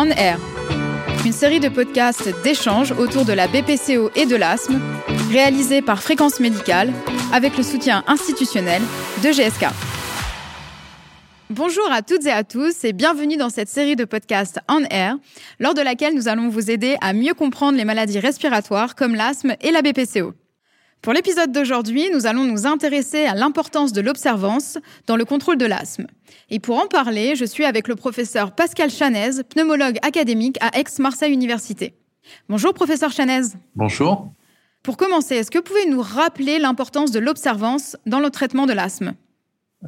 On Air, une série de podcasts d'échanges autour de la BPCO et de l'asthme, réalisée par Fréquence Médicale avec le soutien institutionnel de GSK. Bonjour à toutes et à tous et bienvenue dans cette série de podcasts On Air, lors de laquelle nous allons vous aider à mieux comprendre les maladies respiratoires comme l'asthme et la BPCO. Pour l'épisode d'aujourd'hui, nous allons nous intéresser à l'importance de l'observance dans le contrôle de l'asthme. Et pour en parler, je suis avec le professeur Pascal Chanez, pneumologue académique à Aix-Marseille Université. Bonjour professeur Chanez. Bonjour. Pour commencer, est-ce que vous pouvez nous rappeler l'importance de l'observance dans le traitement de l'asthme?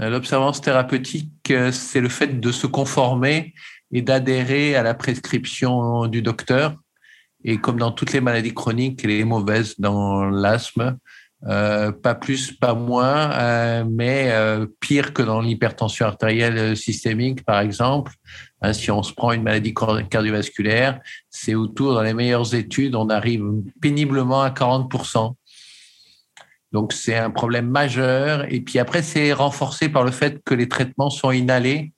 Euh, L'observance thérapeutique, euh, c'est le fait de se conformer et d'adhérer à la prescription du docteur et comme dans toutes les maladies chroniques, elle est mauvaise dans l'asthme. Euh, pas plus, pas moins, euh, mais euh, pire que dans l'hypertension artérielle systémique, par exemple. Hein, si on se prend une maladie cardiovasculaire, c'est autour, dans les meilleures études, on arrive péniblement à 40%. Donc c'est un problème majeur. Et puis après, c'est renforcé par le fait que les traitements sont inhalés.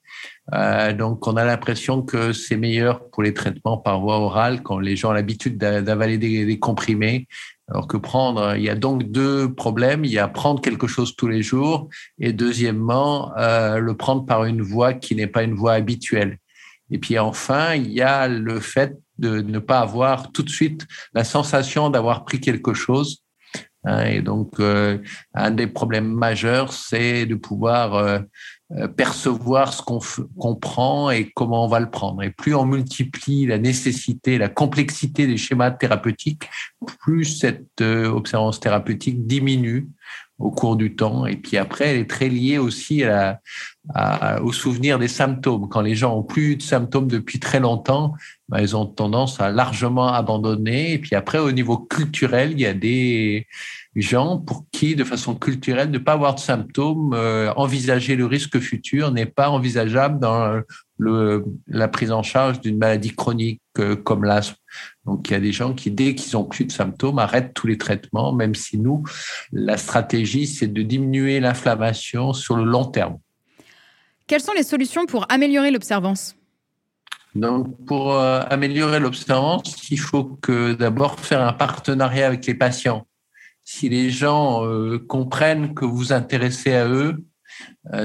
Euh, donc, on a l'impression que c'est meilleur pour les traitements par voie orale quand les gens ont l'habitude d'avaler des, comprimés. Alors que prendre, il y a donc deux problèmes. Il y a prendre quelque chose tous les jours et deuxièmement, euh, le prendre par une voie qui n'est pas une voie habituelle. Et puis enfin, il y a le fait de ne pas avoir tout de suite la sensation d'avoir pris quelque chose. Hein, et donc, euh, un des problèmes majeurs, c'est de pouvoir euh, percevoir ce qu'on qu prend et comment on va le prendre. Et plus on multiplie la nécessité, la complexité des schémas thérapeutiques, plus cette euh, observance thérapeutique diminue au cours du temps. Et puis après, elle est très liée aussi au souvenir des symptômes. Quand les gens ont plus de symptômes depuis très longtemps, ben, ils ont tendance à largement abandonner. Et puis après, au niveau culturel, il y a des gens pour qui, de façon culturelle, ne pas avoir de symptômes, euh, envisager le risque futur n'est pas envisageable le, la prise en charge d'une maladie chronique euh, comme l'asthme. Donc, il y a des gens qui, dès qu'ils ont plus de symptômes, arrêtent tous les traitements, même si nous, la stratégie, c'est de diminuer l'inflammation sur le long terme. Quelles sont les solutions pour améliorer l'observance? Donc, pour euh, améliorer l'observance, il faut que d'abord faire un partenariat avec les patients si les gens euh, comprennent que vous vous intéressez à eux,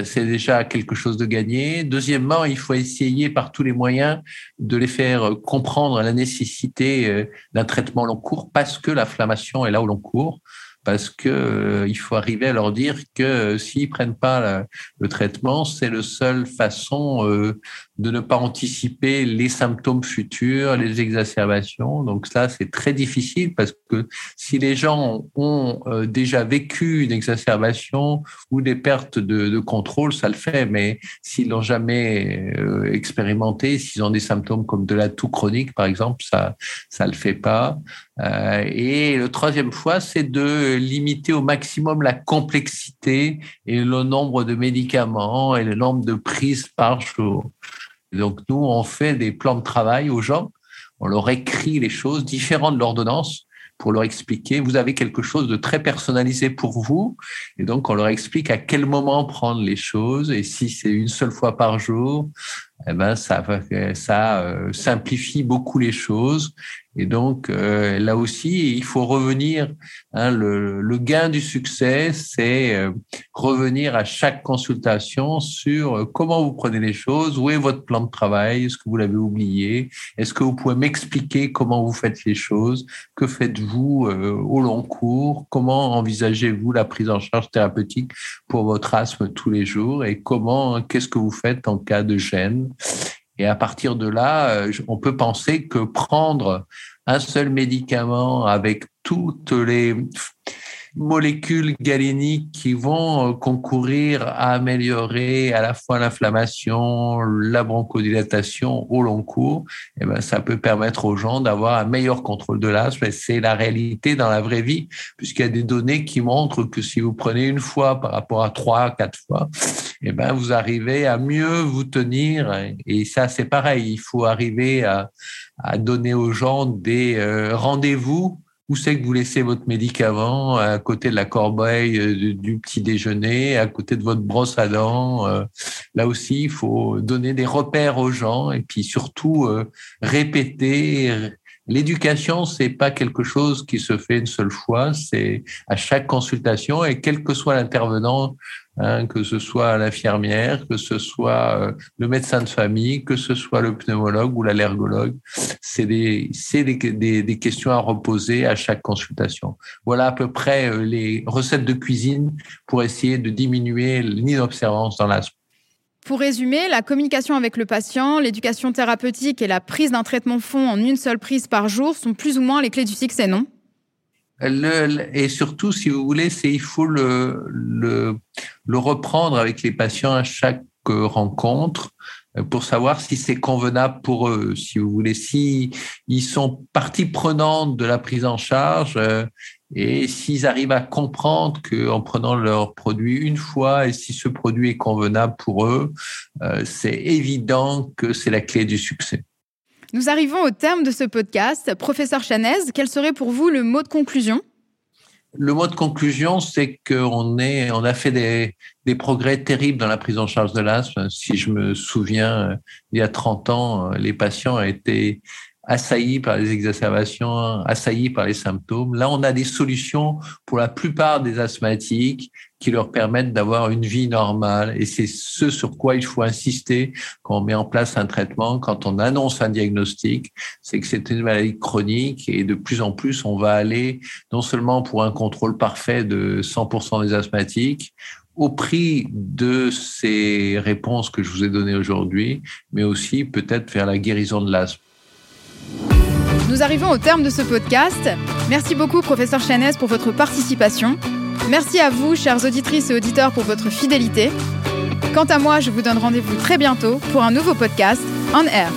c'est déjà quelque chose de gagné. Deuxièmement, il faut essayer par tous les moyens de les faire comprendre la nécessité euh, d'un traitement long cours parce que l'inflammation est là au long cours parce que euh, il faut arriver à leur dire que euh, s'ils prennent pas le traitement, c'est la seule façon euh, de ne pas anticiper les symptômes futurs, les exacerbations. Donc ça, c'est très difficile parce que si les gens ont déjà vécu une exacerbation ou des pertes de, de contrôle, ça le fait. Mais s'ils l'ont jamais expérimenté, s'ils ont des symptômes comme de la toux chronique, par exemple, ça ça le fait pas. Et le troisième fois, c'est de limiter au maximum la complexité et le nombre de médicaments et le nombre de prises par jour. Donc nous, on fait des plans de travail aux gens, on leur écrit les choses différentes de l'ordonnance pour leur expliquer, vous avez quelque chose de très personnalisé pour vous, et donc on leur explique à quel moment prendre les choses, et si c'est une seule fois par jour, eh ben ça, ça euh, simplifie beaucoup les choses, et donc euh, là aussi, il faut revenir. Hein, le, le, gain du succès, c'est euh, revenir à chaque consultation sur euh, comment vous prenez les choses, où est votre plan de travail, est-ce que vous l'avez oublié, est-ce que vous pouvez m'expliquer comment vous faites les choses, que faites-vous au long cours, comment envisagez-vous la prise en charge thérapeutique pour votre asthme tous les jours et comment, qu'est-ce que vous faites en cas de gêne. Et à partir de là, euh, on peut penser que prendre un seul médicament avec toutes les molécules galéniques qui vont euh, concourir à améliorer à la fois l'inflammation, la bronchodilatation au long cours, eh ben, ça peut permettre aux gens d'avoir un meilleur contrôle de l'asthme. C'est la réalité dans la vraie vie, puisqu'il y a des données qui montrent que si vous prenez une fois par rapport à trois, quatre fois, eh ben, vous arrivez à mieux vous tenir. Et ça, c'est pareil. Il faut arriver à, à donner aux gens des euh, rendez-vous où c'est que vous laissez votre médicament? À côté de la corbeille euh, du petit déjeuner, à côté de votre brosse à dents. Euh, là aussi, il faut donner des repères aux gens et puis surtout euh, répéter. L'éducation, c'est pas quelque chose qui se fait une seule fois, c'est à chaque consultation et quel que soit l'intervenant, Hein, que ce soit l'infirmière, que ce soit euh, le médecin de famille, que ce soit le pneumologue ou l'allergologue. C'est des, des, des, questions à reposer à chaque consultation. Voilà à peu près euh, les recettes de cuisine pour essayer de diminuer l'inobservance dans l'asthme. Pour résumer, la communication avec le patient, l'éducation thérapeutique et la prise d'un traitement fond en une seule prise par jour sont plus ou moins les clés du succès, non? Et surtout, si vous voulez, il faut le, le, reprendre avec les patients à chaque rencontre. euh, pour savoir si c'est convenable pour eux, si vous voulez, si ils sont partie prenante de la prise en charge euh, et s'ils arrivent à comprendre qu'en prenant leur produit une fois et si ce produit est convenable pour eux, euh, c'est évident que c'est la clé du succès. Nous arrivons au terme de ce podcast. Professeur Chanez, quel serait pour vous le mot de conclusion? Le mot de conclusion, c'est qu'on on a fait des, des, progrès terribles dans la prise en charge de l'asthme. Si je me souviens, il y a 30 ans, les patients étaient assaillis par les exacerbations, assaillis par les symptômes. Là, on a des solutions pour la plupart des asthmatiques qui leur permettent d'avoir une vie normale. Et c'est ce sur quoi il faut insister quand on met en place un traitement, quand on annonce un diagnostic, c'est que c'est une maladie chronique et de plus en plus, on va aller non seulement pour un contrôle parfait de 100% des asthmatiques, au prix de ces réponses que je vous ai données aujourd'hui, mais aussi peut-être vers la guérison de l'asthme. Nous arrivons au terme de ce podcast. Merci beaucoup, professeur Chanez, pour votre participation. Merci à vous, chères auditrices et auditeurs, pour votre fidélité. Quant à moi, je vous donne rendez-vous très bientôt pour un nouveau podcast On Air.